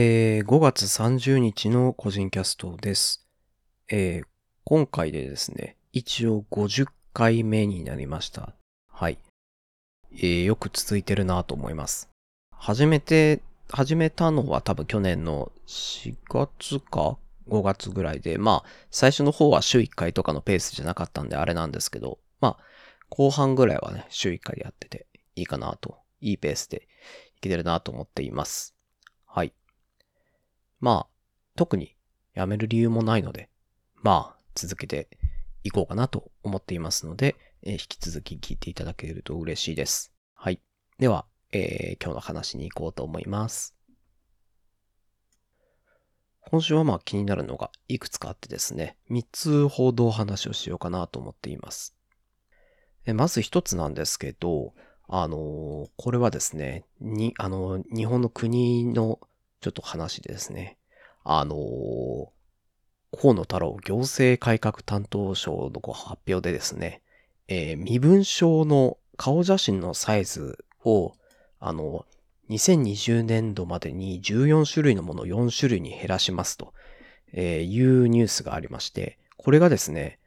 えー5月30日の個人キャストです。えー今回でですね、一応50回目になりました。はい。えーよく続いてるなと思います。始めて、始めたのは多分去年の4月か？5月ぐらいで、まあ、最初の方は週1回とかのペースじゃなかったんであれなんですけど、まあ、後半ぐらいはね、週1回やってていいかなと、いいペースでいけてるなと思っています。まあ、特にやめる理由もないので、まあ、続けていこうかなと思っていますので、えー引き続き聞いていただけると嬉しいです。はい。では、えー今日の話に行こうと思います。今週はまあ気になるのがいくつかあってですね、3つほど話をしようかなと思っています。えまず一つなんですけど、あのーこれはですね、に、あのー日本の国のちょっと話でですね、あのー河野太郎行政改革担当省のご発表でですね、えー身分証の顔写真のサイズを、あの、2020年度までに14種類のものを4種類に減らしますと、えいうニュースがありまして、これがですね、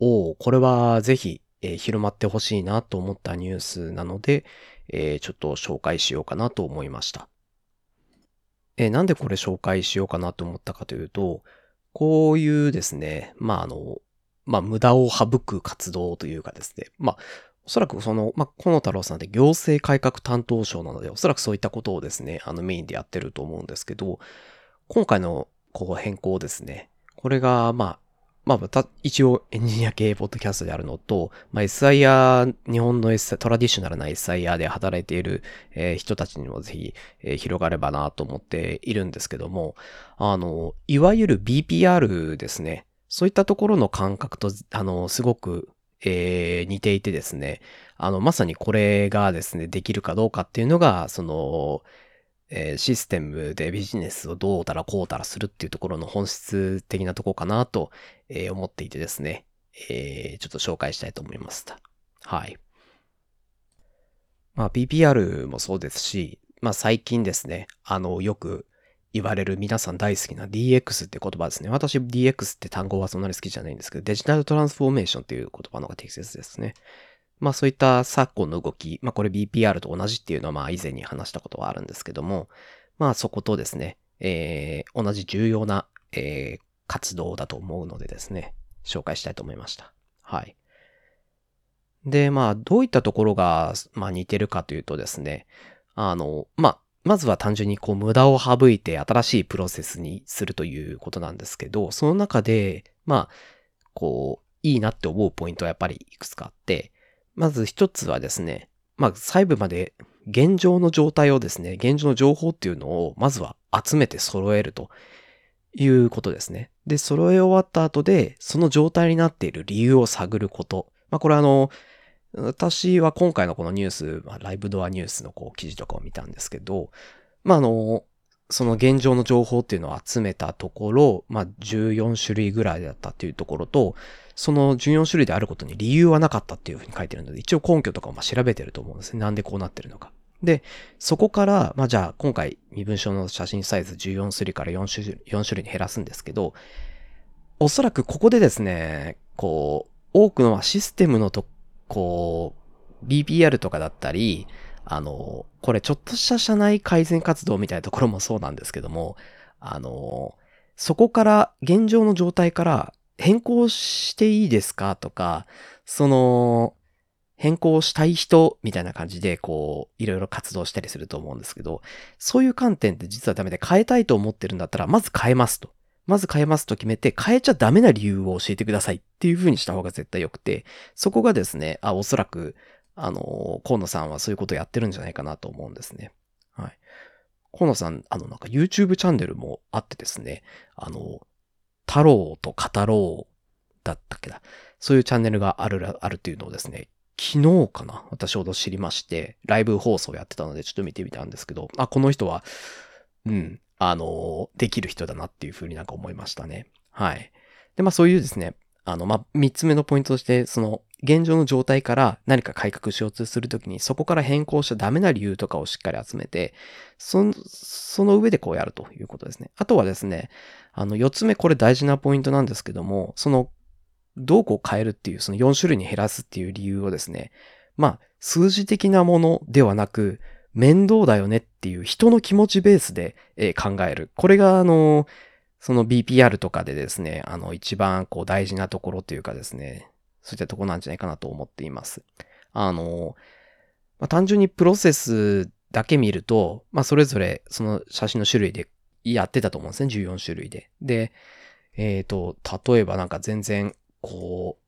おおこれはぜひ、えー広まってほしいなと思ったニュースなので、えーちょっと紹介しようかなと思いました。えーなんでこれ紹介しようかなと思ったかというと、こういうですね、まあ、あの、まあ、無駄を省く活動というかですね、まあ、おそらくその、まあ、河野太郎さんって行政改革担当省なので、おそらくそういったことをですね、あのメインでやってると思うんですけど、今回のこう変更ですね、これが、まあ、まあ、た一応エンジニア系ポッドキャストであるのと、まあ、SIR、日本の SIR、トラディショナルな SIR で働いている、えー人たちにもぜひ、えー広がればなと思っているんですけども、あの、いわゆる BPR ですね。そういったところの感覚と、あの、すごく、えー似ていてですね、あの、まさにこれがですね、できるかどうかっていうのが、その、えーシステムでビジネスをどうたらこうたらするっていうところの本質的なところかなと、え思っていてですね、えーちょっと紹介したいと思いました。はい。まあ BPR もそうですし、まあ最近ですね、あの、よく言われる皆さん大好きな DX って言葉ですね。私 DX って単語はそんなに好きじゃないんですけど、デジタルトランスフォーメーションっていう言葉の方が適切ですね。まあそういった昨今の動き、まあこれ BPR と同じっていうのはまあ以前に話したことはあるんですけども、まあそことですね、えー同じ重要な、えー活動だと思うのでですね、紹介したいと思いました。はい。で、まあどういったところが、まあ似てるかというとですね、あの、まあ、まずは単純にこう無駄を省いて新しいプロセスにするということなんですけど、その中で、まあ、こう、いいなって思うポイントはやっぱりいくつかあって、まず一つはですね、まあ細部まで現状の状態をですね、現状の情報っていうのをまずは集めて揃えるということですね。で、揃え終わった後で、その状態になっている理由を探ること。まあこれあの、私は今回のこのニュース、まあ、ライブドアニュースのこう記事とかを見たんですけど、まあ、あの、その現状の情報っていうのを集めたところ、まあ、14種類ぐらいだったっていうところと、その14種類であることに理由はなかったっていうふうに書いてるので、一応根拠とかをまあ調べてると思うんですね。なんでこうなってるのか。で、そこから、まあ、じゃあ今回身分証の写真サイズ14種類から4種類 ,4 種類に減らすんですけど、おそらくここでですね、こう、多くのシステムのとこう、BPR とかだったり、あの、これちょっとした社内改善活動みたいなところもそうなんですけども、あの、そこから、現状の状態から変更していいですかとか、その、変更したい人みたいな感じで、こう、いろいろ活動したりすると思うんですけど、そういう観点って実はダメで変えたいと思ってるんだったら、まず変えますと。まず変えますと決めて、変えちゃダメな理由を教えてくださいっていう風にした方が絶対良くて、そこがですね、あ、おそらく、あの、河野さんはそういうことをやってるんじゃないかなと思うんですね。はい。河野さん、あの、なんか YouTube チャンネルもあってですね、あの、太郎と語ろうだったっけな。そういうチャンネルがあるら、あるっていうのをですね、昨日かな？私ほど知りまして、ライブ放送やってたのでちょっと見てみたんですけど、あ、この人は、うん、あの、できる人だなっていうふうになんか思いましたね。はい。で、まあそういうですね、あの、まあ、三つ目のポイントとして、その、現状の状態から何か改革しようとするときに、そこから変更しちゃダメな理由とかをしっかり集めて、その、その上でこうやるということですね。あとはですね、あの、四つ目、これ大事なポイントなんですけども、その、どうこう変えるっていう、その4種類に減らすっていう理由をですね、まあ、数字的なものではなく、面倒だよねっていう人の気持ちベースで、考える。これが、あの、その BPR とかでですね、あの、一番こう大事なところというかですね、そういったところなんじゃないかなと思っています。あの、まあ、単純にプロセスだけ見ると、まあ、それぞれその写真の種類でやってたと思うんですね、14種類で。で、えっ、ー、と、例えばなんか全然、こ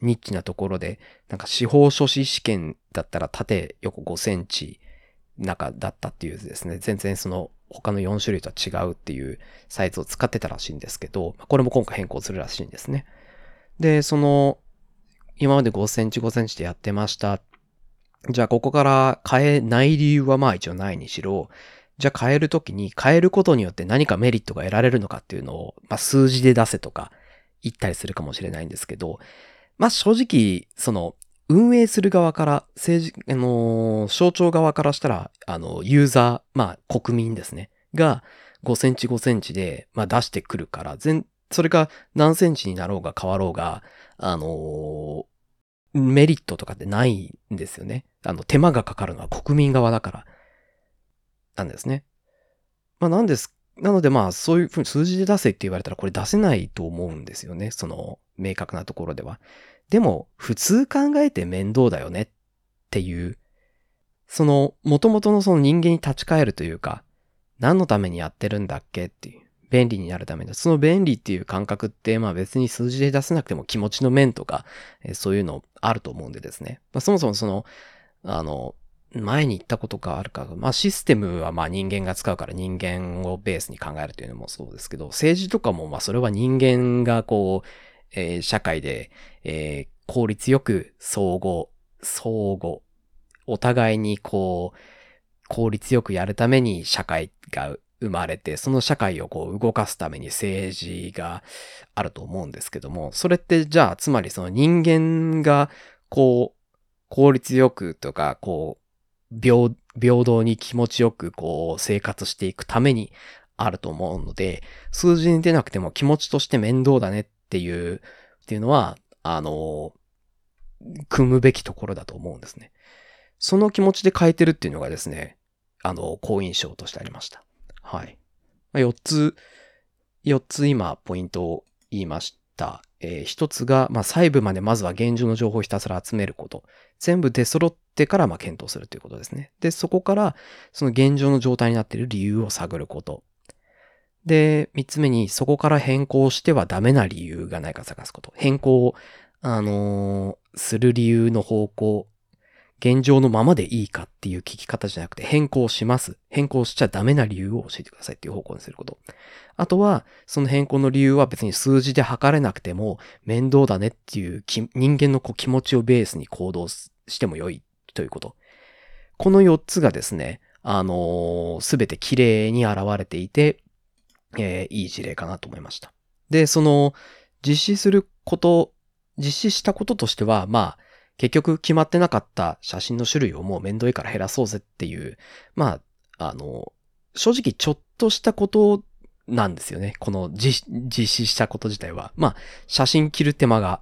う、ニッチなところで、なんか司法書士試験だったら縦横5センチ中だったっていうですね、全然その他の4種類とは違うっていうサイズを使ってたらしいんですけど、これも今回変更するらしいんですね。で、その、今まで5センチ5センチでやってました。じゃあここから変えない理由はまあ一応ないにしろ、じゃあ変えるときに変えることによって何かメリットが得られるのかっていうのを、まあ数字で出せとか言ったりするかもしれないんですけど、まあ正直、その、運営する側から、政治、あのー、省庁側からしたら、あの、ユーザー、まあ、国民ですね。が、5センチ5センチで、まあ、出してくるから、全、それが何センチになろうが変わろうが、あのー、メリットとかってないんですよね。あの、手間がかかるのは国民側だから、なんですね。まあ、なんです。なのでまあ、そういうふうに数字で出せって言われたらこれ出せないと思うんですよね。その、明確なところでは。でも、普通考えて面倒だよねっていう、その、元々のその人間に立ち返るというか、何のためにやってるんだっけっていう、便利になるためだ。その便利っていう感覚って、まあ別に数字で出せなくても気持ちの面とか、えそういうのあると思うんでですね。まあ、そもそもその、あの、前に言ったことがあるか、まあシステムはまあ人間が使うから人間をベースに考えるというのもそうですけど、政治とかもまあそれは人間がこう、えー、社会で、えー、効率よく相互、相互、お互いにこう、効率よくやるために社会が生まれて、その社会をこう動かすために政治があると思うんですけども、それってじゃあ、つまりその人間がこう、効率よくとか、こう、平、平等に気持ちよくこう生活していくためにあると思うので、数字に出なくても気持ちとして面倒だねっていう、っていうのは、あの、組むべきところだと思うんですね。その気持ちで変えてるっていうのがですね、あの、好印象としてありました。はい。4つ、4つ今ポイントを言いましたた。えー、1つが、まあ、細部までまずは現状の情報をひたすら集めること。全部出揃ってから、まあ、検討するということですね。で、そこから、その現状の状態になっている理由を探ること。で、三つ目に、そこから変更してはダメな理由がないか探すこと。変更を、あのー、する理由の方向、現状のままでいいかっていう聞き方じゃなくて、変更します。変更しちゃダメな理由を教えてくださいっていう方向にすること。あとは、その変更の理由は別に数字で測れなくても、面倒だねっていう人間のこう気持ちをベースに行動しても良いということ。この4つがですね、あのす、べて綺麗に現れていて、えー、いい事例かなと思いました。で、その、実施すること、実施したこととしては、まあ、結局決まってなかった写真の種類をもう面倒いから減らそうぜっていう、まあ、あの、正直ちょっとしたことなんですよね。この実施したこと自体は。まあ、写真切る手間が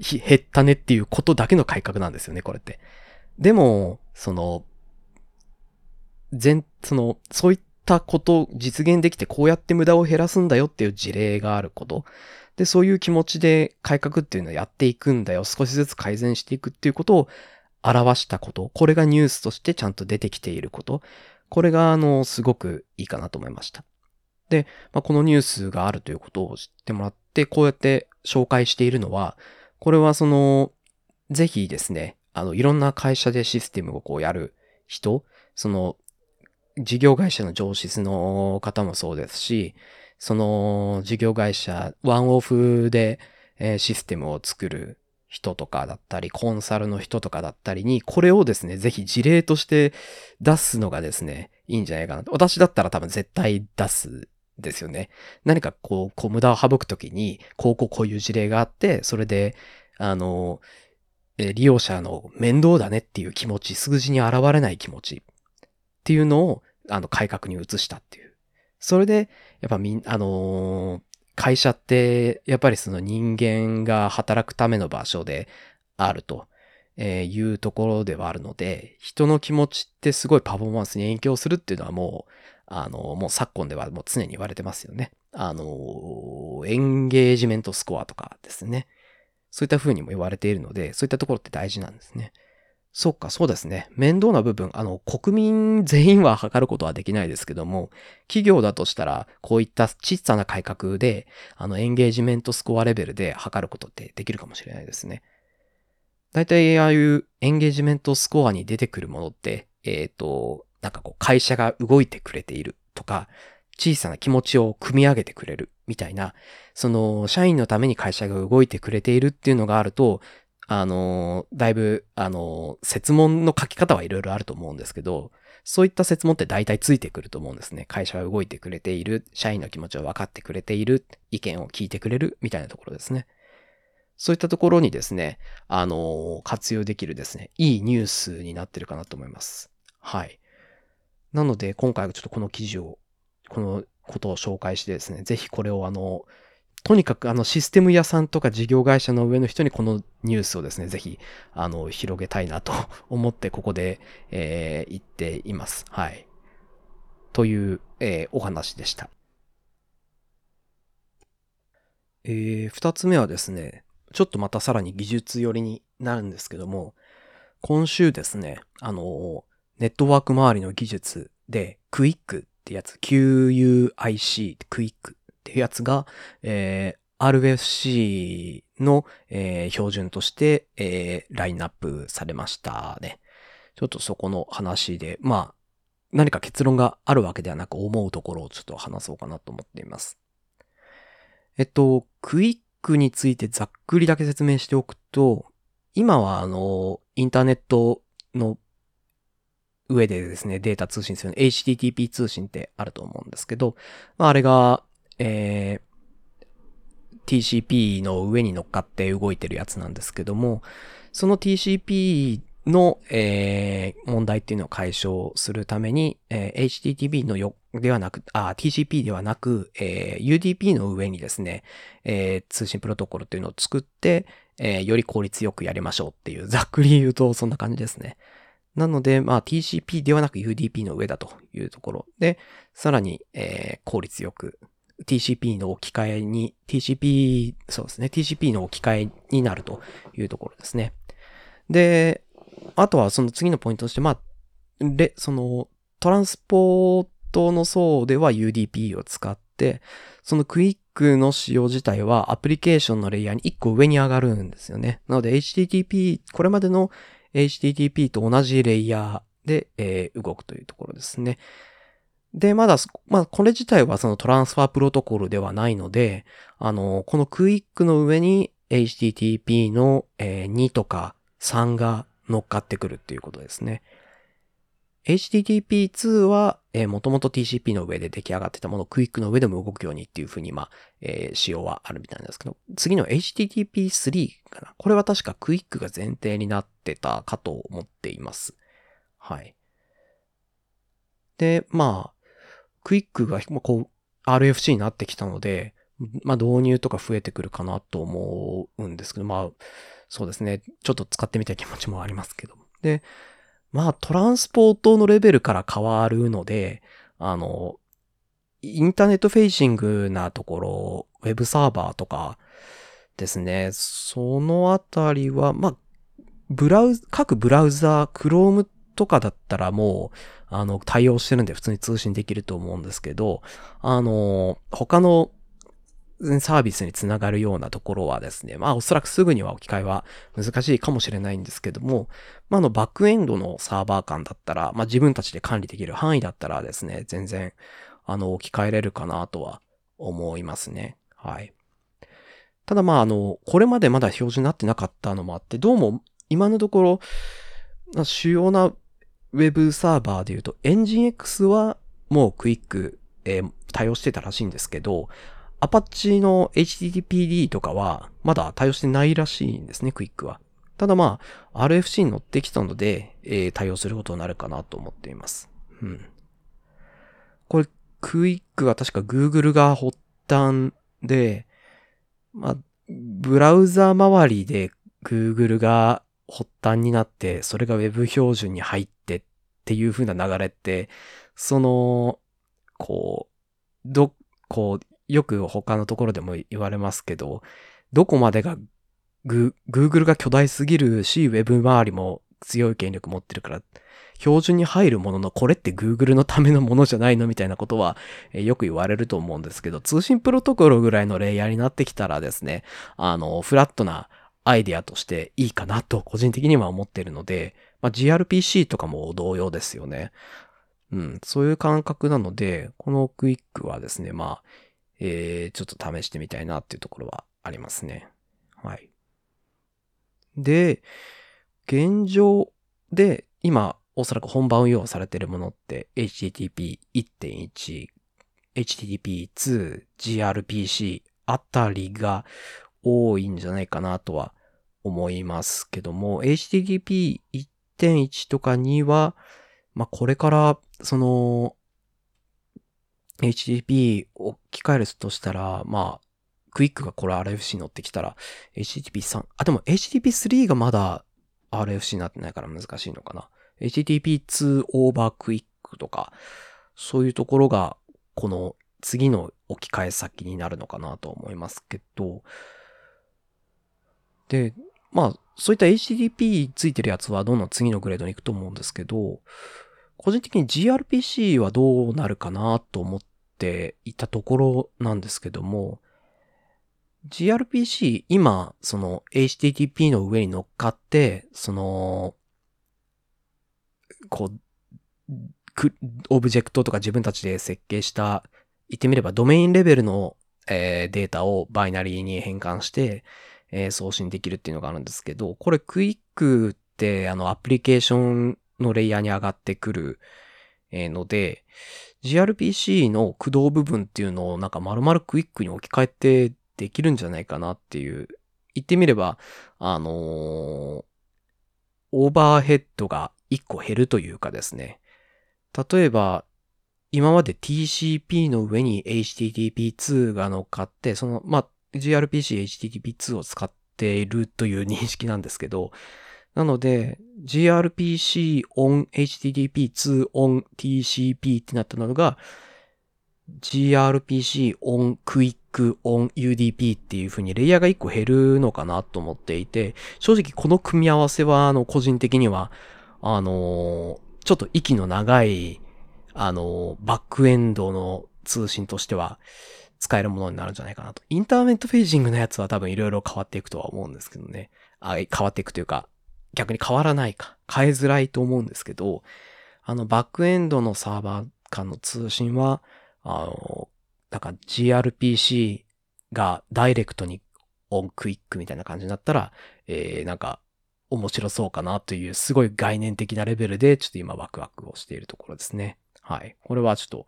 減ったねっていうことだけの改革なんですよね、これって。でも、その、全、その、そういっったこと実現できてこうやって無駄を減らすんだよっていう事例があること。で、そういう気持ちで改革っていうのをやっていくんだよ。少しずつ改善していくっていうことを表したこと。これがニュースとしてちゃんと出てきていること。これが、あの、すごくいいかなと思いました。で、まあ、このニュースがあるということを知ってもらって、こうやって紹介しているのは、これはその、ぜひですね、あの、いろんな会社でシステムをこうやる人、その、事業会社の上司の方もそうですし、その事業会社、ワンオフで、システムを作る人とかだったり、コンサルの人とかだったりに、これをですね、ぜひ事例として出すのがですね、いいんじゃないかな。私だったら多分絶対出すですよね。何かこう、こう無駄を省くときに、こうこうこういう事例があって、それで、あの、利用者の面倒だねっていう気持ち、数字に現れない気持ちっていうのを、あの、改革に移したっていう。それで、やっぱみん、あのー、会社って、やっぱりその人間が働くための場所であると。えいうところではあるので、人の気持ちってすごいパフォーマンスに影響するっていうのはもう、あの、もう昨今ではもう常に言われてますよね。あの、エンゲージメントスコアとかですね。そういった風にも言われているので、そういったところって大事なんですね。そっか、そうですね。面倒な部分、あの、国民全員は測ることはできないですけども、企業だとしたら、こういった小さな改革で、あの、エンゲージメントスコアレベルで測ることってできるかもしれないですね。大体、ああいうエンゲージメントスコアに出てくるものって、えっ、ー、と、なんかこう、会社が動いてくれているとか、小さな気持ちを組み上げてくれるみたいな、その、社員のために会社が動いてくれているっていうのがあると、あの、だいぶ、あの、説問の書き方はいろいろあると思うんですけど、そういった説問って大体ついてくると思うんですね。会社は動いてくれている、社員の気持ちを分かってくれている、意見を聞いてくれる、みたいなところですね。そういったところにですね、あの、活用できるですね、いいニュースになってるかなと思います。はい。なので、今回はちょっとこの記事を、このことを紹介してですね、ぜひこれをあの、とにかくあのシステム屋さんとか事業会社の上の人にこのニュースをですね、ぜひ、あの、広げたいなと思ってここで、えー、言っています。はい。という、えー、お話でした。えー、二つ目はですね、ちょっとまたさらに技術寄りになるんですけども、今週ですね、あの、ネットワーク周りの技術で、クイックってやつ、QUIC、クイックっていうやつが、えー、RFC の、えー、標準として、えー、ラインナップされましたね。ちょっとそこの話で、まあ、何か結論があるわけではなく思うところをちょっと話そうかなと思っています。えっと、クイックについてざっくりだけ説明しておくと、今はあの、インターネットの上でですね、データ通信するの HTTP 通信ってあると思うんですけど、まあ、あれが、えー、TCP の上に乗っかって動いてるやつなんですけども、その TCP の、えー、問題っていうのを解消するために、えー、HTTP のよ、ではなく、あ、TCP ではなく、えー、UDP の上にですね、えー、通信プロトコルっていうのを作って、えー、より効率よくやりましょうっていう、ざっくり言うとそんな感じですね。なので、まあ TCP ではなく UDP の上だというところで、さらに、えー、効率よく TCP の置き換えに、TCP、そうですね、TCP の置き換えになるというところですね。で、あとはその次のポイントとして、まあ、で、そのトランスポートの層では UDP を使って、そのクイックの仕様自体はアプリケーションのレイヤーに1個上に上がるんですよね。なので HTTP、これまでの HTTP と同じレイヤーで、えー、動くというところですね。で、まだ、まあ、これ自体はそのトランスファープロトコルではないので、あの、このクイックの上に HTTP の、えー、2とか3が乗っかってくるっていうことですね。HTTP2 は、えー、もともと TCP の上で出来上がってたものをクイックの上でも動くようにっていうふうに、まあ、えー、仕様はあるみたいなんですけど、次の HTTP3 かな。これは確かクイックが前提になってたかと思っています。はい。で、まあ、クイックが、こう、RFC になってきたので、まあ、導入とか増えてくるかなと思うんですけど、まあ、そうですね。ちょっと使ってみたい気持ちもありますけど。で、まあトランスポートのレベルから変わるので、あの、インターネットフェイシングなところ、ウェブサーバーとかですね、そのあたりは、まあ、ブラウ、各ブラウザー、Chrome とかだったらもう、あの、対応してるんで普通に通信できると思うんですけど、あの、他のサービスにつながるようなところはですね、まあおそらくすぐには置き換えは難しいかもしれないんですけども、まああのバックエンドのサーバー間だったら、まあ自分たちで管理できる範囲だったらですね、全然あの置き換えれるかなとは思いますね。はい。ただまああの、これまでまだ表示になってなかったのもあって、どうも今のところ、主要なウェブサーバーで言うと、エンジン X はもうクイック、えー、対応してたらしいんですけど、アパッチの HTTPD とかはまだ対応してないらしいんですね、クイックは。ただまあ、RFC に乗ってきたので、えー、対応することになるかなと思っています。うん。これ、クイックは確か Google が発端で、まあ、ブラウザ周りで Google が発端になって、それが Web 標準に入ってっていう風な流れって、その、こう、ど、こう、よく他のところでも言われますけど、どこまでがグ、Google が巨大すぎるし、Web 周りも強い権力持ってるから、標準に入るものの、これって Google のためのものじゃないのみたいなことは、え、よく言われると思うんですけど、通信プロトコルぐらいのレイヤーになってきたらですね、あの、フラットなアイディアとしていいかなと個人的には思ってるので、まあ、GRPC とかも同様ですよね。うん、そういう感覚なので、このクイックはですね、まあ、えー、ちょっと試してみたいなっていうところはありますね。はい。で、現状で今おそらく本番運用されているものって HTTP1.1、HTTP2、gRPC あたりが多いんじゃないかなとは思いますけども、HTTP1.1 とかには、まあ、これからその HTTP を置き換えるとしたら、まあ、 QUIC がこれ RFC に乗ってきたら、HTTP3、あ、でも HTTP3 がまだ RFC になってないから難しいのかな。HTTP2 over QUIC とか、そういうところが、この次の置き換え先になるのかなと思いますけど、で、まあ、そういった HTTP ついてるやつはどんどん次のグレードに行くと思うんですけど、個人的に gRPC はどうなるかなと思っていたところなんですけども、gRPC 今、その HTTP の上に乗っかって、その、こう、オブジェクトとか自分たちで設計した、言ってみればドメインレベルの、えー、データをバイナリーに変換して、えー、送信できるっていうのがあるんですけど、これ QUIC ってあのアプリケーションのレイヤーに上がってくる、えー、ので、gRPC の駆動部分っていうのをなんか丸々 QUIC に置き換えてできるんじゃないかなっていう、言ってみれば、あのー、オーバーヘッドが1個減るというかですね。例えば、今まで TCP の上に HTTP2 が乗っかって、その、まあ、gRPC HTTP2 を使っているという認識なんですけど、なので、gRPC on HTTP2 on TCP ってなったのが、gRPC on Quick on UDP っていう風にレイヤーが1個減るのかなと思っていて、正直この組み合わせは、あの、個人的には、あのちょっと息の長い、あのバックエンドの通信としては使えるものになるんじゃないかなと。 Internet facing のやつは多分いろいろ変わっていくとは思うんですけどね。あ変わっていくというか、逆に変わらないか。変えづらいと思うんですけど、あの、バックエンドのサーバー間の通信は、あの、なんか gRPC がダイレクトに on QUIC みたいな感じになったら、えー、なんか面白そうかなというすごい概念的なレベルでちょっと今ワクワクをしているところですね。はい。これはちょっと、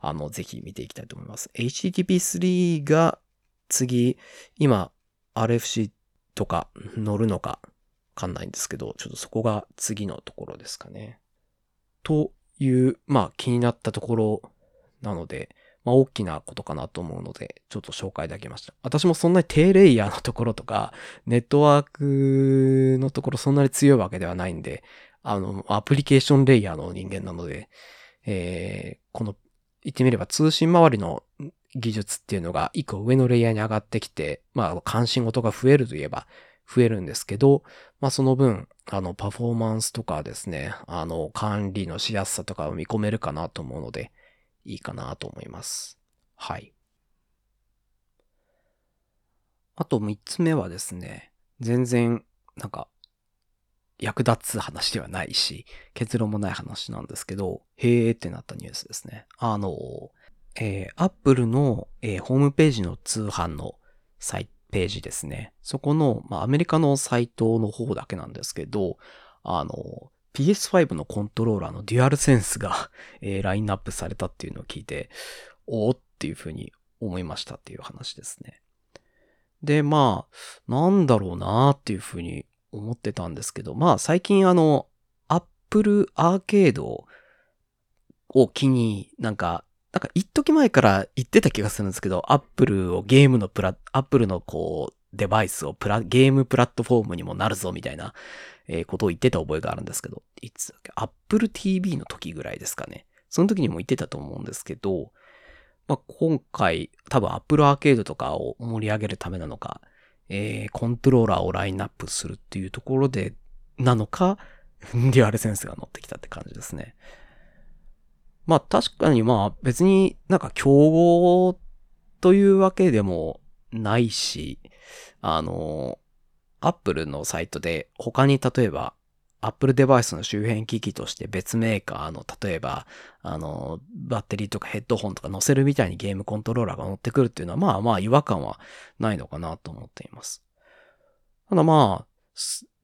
あの、ぜひ見ていきたいと思います。HTTP3 が次、今 RFC とか乗るのかわかんないんですけど、ちょっとそこが次のところですかね。という、まあ気になったところなので、まあ、大きなことかなと思うので、ちょっと紹介だけました。私もそんなに低レイヤーのところとか、ネットワークのところそんなに強いわけではないんで、あの、アプリケーションレイヤーの人間なので、えー、この、言ってみれば通信周りの技術っていうのが一個上のレイヤーに上がってきて、まあ、関心事が増えるといえば増えるんですけど、まあ、その分、あの、パフォーマンスとかですね、あの、管理のしやすさとかを見込めるかなと思うので、いいかなと思います。はい。あと三つ目はですね、全然、なんか、役立つ話ではないし、結論もない話なんですけど、へーってなったニュースですね。あの、えー、Apple の、えー、ホームページの通販のサイページですね。そこの、まあ、アメリカのサイトの方だけなんですけど、あの、PS5 のコントローラーのデュアルセンスが、えー、ラインナップされたっていうのを聞いて、おおっていうふうに思いましたっていう話ですね。で、まあ、なんだろうなーっていうふうに思ってたんですけど、まあ最近あの、Apple アーケードを機になんか、なんか一時前から言ってた気がするんですけど、Apple をゲームのプラ、Apple のこう、デバイスをプラ、ゲームプラットフォームにもなるぞみたいな、えー、ことを言ってた覚えがあるんですけど、いつだっけ ?Apple TV の時ぐらいですかね。その時にも言ってたと思うんですけど、まあ、今回、多分 Apple アーケードとかを盛り上げるためなのか、えー、コントローラーをラインナップするっていうところで、なのか、デュアルセンスが乗ってきたって感じですね。まあ確かにまあ別になんか競合というわけでもないし、あの、アップルのサイトで他に例えば Apple デバイスの周辺機器として別メーカーの、例えば、あの、バッテリーとかヘッドホンとか載せるみたいにゲームコントローラーが載ってくるっていうのは、まあまあ違和感はないのかなと思っています。ただまあ、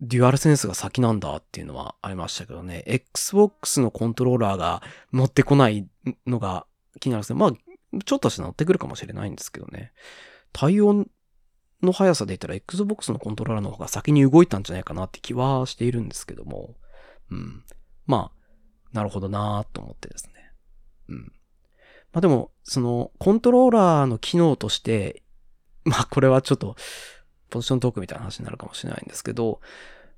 デュアルセンスが先なんだっていうのはありましたけどね、Xbox のコントローラーが乗ってこないのが気になるんですね。まあ、ちょっとして乗ってくるかもしれないんですけどね。対応の速さで言ったら Xbox のコントローラーの方が先に動いたんじゃないかなって気はしているんですけども、うん。まあ、なるほどなと思ってですね。うん。まあでも、その、コントローラーの機能として、まあこれはちょっと、ポジショントークみたいな話になるかもしれないんですけど、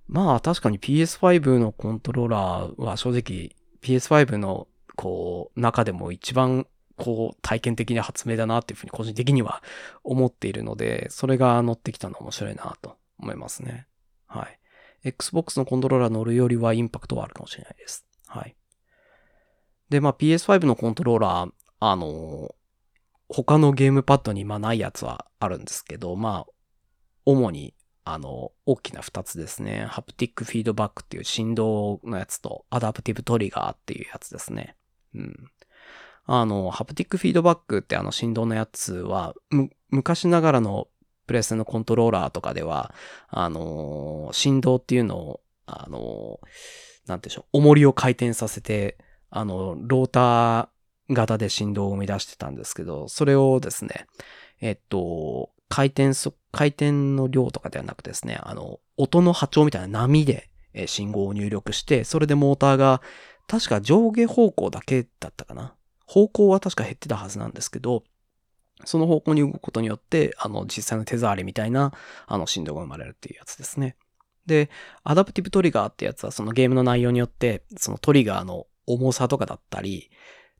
まあ確かに PS5 のコントローラーは正直 PS5 のこう中でも一番こう、体験的な発明だなっていうふうに個人的には思っているので、それが乗ってきたの面白いなと思いますね。はい。Xbox のコントローラー乗るよりはインパクトはあるかもしれないです。はい。で、まあ PS5 のコントローラー、あの他のゲームパッドにまあないやつはあるんですけど、まあ、主に、あの、大きな二つですね。ハプティックフィードバックっていう振動のやつと、アダプティブトリガーっていうやつですね。うん。あの、ハプティックフィードバックってあの振動のやつは、昔ながらのプレスのコントローラーとかでは、あのー、振動っていうのを、あのー、なんてでしょう、重りを回転させて、あの、ローター型で振動を生み出してたんですけど、それをですね、えっと、回転そ、回転の量とかではなくですね、あの、音の波長みたいな波で、え信号を入力して、それでモーターが、確か上下方向だけだったかな。方向は確か減ってたはずなんですけど、その方向に動くことによって、あの、実際の手触りみたいな、あの、振動が生まれるっていうやつですね。で、アダプティブトリガーってやつは、そのゲームの内容によって、そのトリガーの重さとかだったり、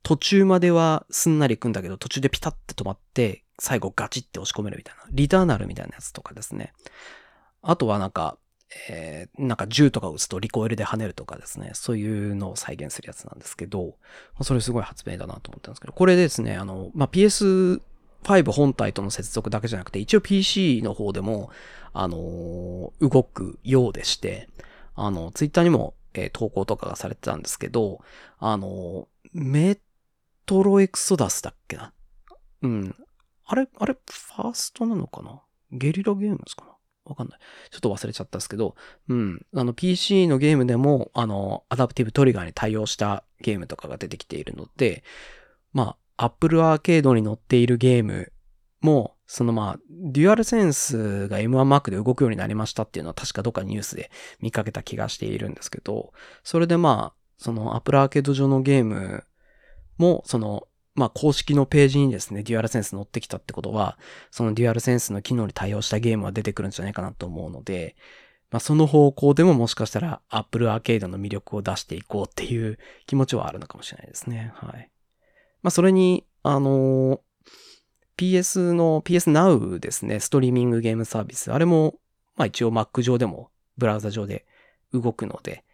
途中まではすんなり行くんだけど、途中でピタッて止まって、最後ガチって押し込めるみたいな、リターナルみたいなやつとかですね。あとはなんか、えー、なんか銃とか撃つとリコイルで跳ねるとかですね、そういうのを再現するやつなんですけど、それすごい発明だなと思ったんですけど、これですね、あの、まあ、PS5 本体との接続だけじゃなくて、一応 PC の方でも、あのー、動くようでして、あの、ツイッターにも、えー、投稿とかがされてたんですけど、あの、メトロエクソダスだっけな？うん。あれ、あれ、ファーストなのかな？ゲリラゲームですかわかんない。ちょっと忘れちゃったんですけど、うん。あの、PC のゲームでも、あの、アダプティブトリガーに対応したゲームとかが出てきているので、まあ、Apple アーケードに載っているゲームも、そのまあ、デュアルセンスが M1Mac で動くようになりましたっていうのは確かどっかニュースで見かけた気がしているんですけど、それでまあ、その Apple アーケード上のゲームも、そのまあ、公式のページにですね、デュアルセンス載ってきたってことは、そのデュアルセンスの機能に対応したゲームは出てくるんじゃないかなと思うので、まあ、その方向でももしかしたら Apple アーケードの魅力を出していこうっていう気持ちはあるのかもしれないですね。はい。まあ、それに、あの PS の PS Now ですね、ストリーミングゲームサービス。あれも、まあ一応 Mac 上でも、ブラウザ上で動くので、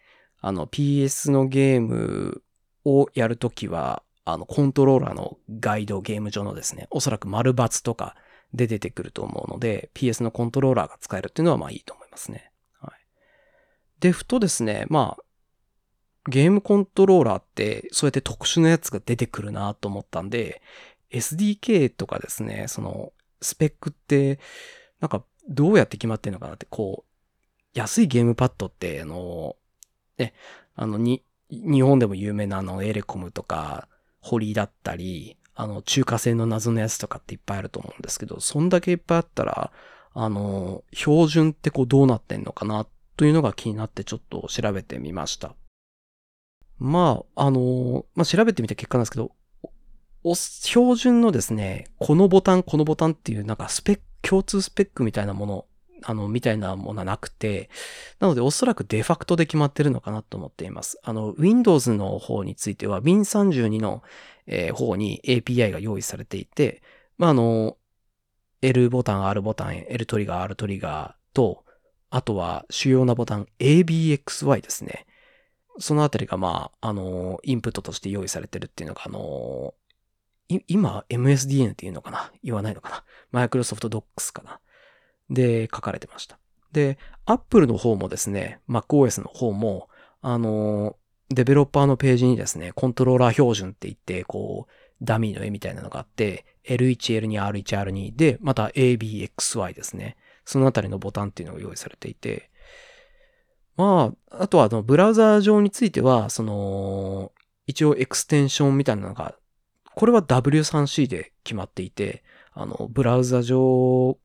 あの PS のゲームをやるときは、あの、コントローラーのガイドゲーム上のですね、おそらく丸抜とかで出てくると思うので、PS のコントローラーが使えるっていうのはまあいいと思いますね。はい。で、ふとですね、まあ、ゲームコントローラーってそうやって特殊なやつが出てくるなと思ったんで、SDK とかですね、そのスペックって、なんかどうやって決まってんのかなって、こう、安いゲームパッドって、あの、ね、あの、に、日本でも有名なあのエレコムとか、堀だったり、あの、中華製の謎のやつとかっていっぱいあると思うんですけど、そんだけいっぱいあったら、あの、標準ってこうどうなってんのかなというのが気になってちょっと調べてみました。まあ、あの、まあ、調べてみた結果なんですけど、標準のですね、このボタン、このボタンっていうなんかスペック、共通スペックみたいなもの、あの、みたいなものはなくて、なのでおそらくデファクトで決まってるのかなと思っています。あの、Windows の方については Win32 の、えー、方に API が用意されていて、まあ、あの、L ボタン、R ボタン、L トリガー、R トリガーと、あとは主要なボタン ABXY ですね。そのあたりが、まあ、あの、インプットとして用意されてるっていうのが、あの、今、MSDN っていうのかな？言わないのかな？マイクロソフト Docs かな？で、書かれてました。で、Apple の方もですね、MacOS の方も、あの、デベロッパーのページにですね、コントローラー標準って言って、こう、ダミーの絵みたいなのがあって、L1、L2、R1、R2 で、また ABXY ですね。そのあたりのボタンっていうのが用意されていて、まあ、あとはあの、ブラウザー上については、その、一応エクステンションみたいなのが、これは W3C で決まっていて、あの、ブラウザ上、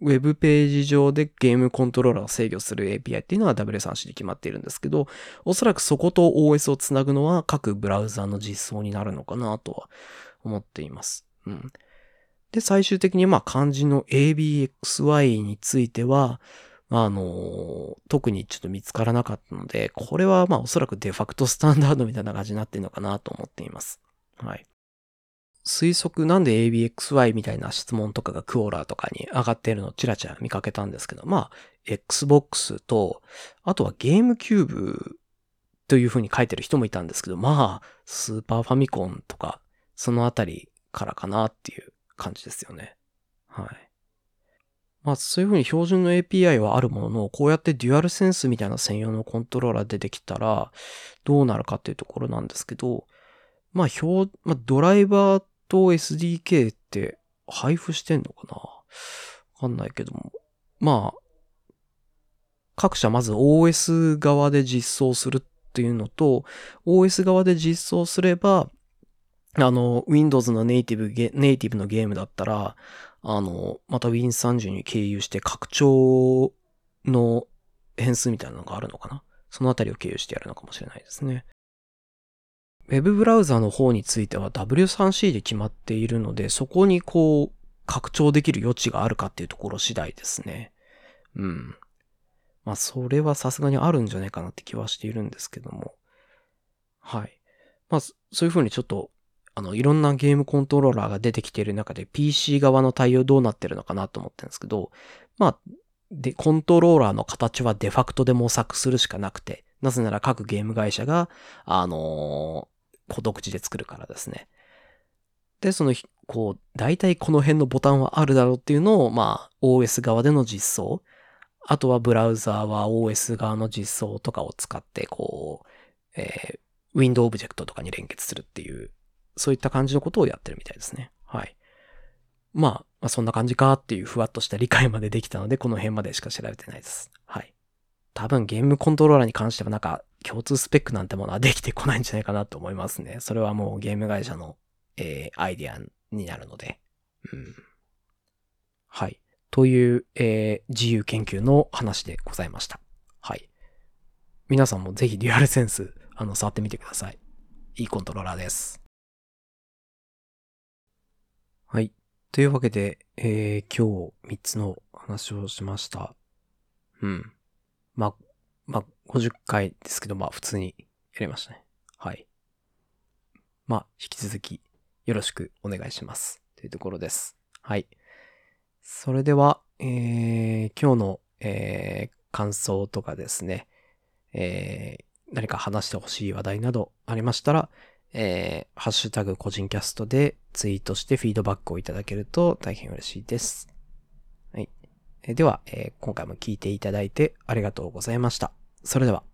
ウェブページ上でゲームコントローラーを制御する API っていうのは W3C で決まっているんですけど、おそらくそこと OS をつなぐのは各ブラウザの実装になるのかなとは思っています。うん。で、最終的にまあ漢字の ABXY については、あの、特にちょっと見つからなかったので、これはまあおそらくデファクトスタンダードみたいな感じになってるのかなと思っています。はい。推測なんで ABXY みたいな質問とかがクオーラーとかに上がっているのをチラチラ見かけたんですけど、まあ、Xbox と、あとはゲームキューブという風に書いてる人もいたんですけど、まあ、スーパーファミコンとか、そのあたりからかなっていう感じですよね。はい。まあそういうふうに標準の API はあるものの、こうやってデュアルセンスみたいな専用のコントローラー出てきたら、どうなるかっていうところなんですけど、まあ表、まあドライバーと SDK って配布してんのかな？わかんないけども。まあ、各社まず OS 側で実装するっていうのと、OS 側で実装すれば、あの、Windows のネイティブ、ネイティブのゲームだったら、あの、また Win30 に経由して拡張の変数みたいなのがあるのかな？そのあたりを経由してやるのかもしれないですね。Web ブラウザの方については W3C で決まっているので、そこにこう、拡張できる余地があるかっていうところ次第ですね。うん。まあ、それはさすがにあるんじゃないかなって気はしているんですけども。はい。まあ、そういうふうにちょっとあの、いろんなゲームコントローラーが出てきている中で PC 側の対応どうなってるのかなと思ってるんですけど、まあ、で、コントローラーの形はデファクトで模索するしかなくて、なぜなら各ゲーム会社が、あの孤独地で作るからですね。で、その、こう、大体この辺のボタンはあるだろうっていうのを、まあ、OS 側での実装、あとはブラウザーは OS 側の実装とかを使って、こう、えー、ウィンドウオブジェクトとかに連結するっていうそういった感じのことをやってるみたいですね。はい。まあ、まあ、そんな感じかっていうふわっとした理解までできたので、この辺までしか調べてないです。はい。多分ゲームコントローラーに関してはなんか共通スペックなんてものはできてこないんじゃないかなと思いますね。それはもうゲーム会社の、えー、アイディアになるので。うん。はい。という、えー、自由研究の話でございました。はい。皆さんもぜひデュアルセンス、あの、触ってみてください。いいコントローラーです。はい。というわけで、えー、今日3つの話をしました。うん。ま、ま、50回ですけど、まあ、普通にやりましたね。はい。まあ、引き続きよろしくお願いします。というところです。はい。それでは、えー、今日の、えー、感想とかですね、えー、何か話してほしい話題などありましたら、えー、ハッシュタグ個人キャストでツイートしてフィードバックをいただけると大変嬉しいです。はい。では、えー、今回も聞いていただいてありがとうございました。それでは。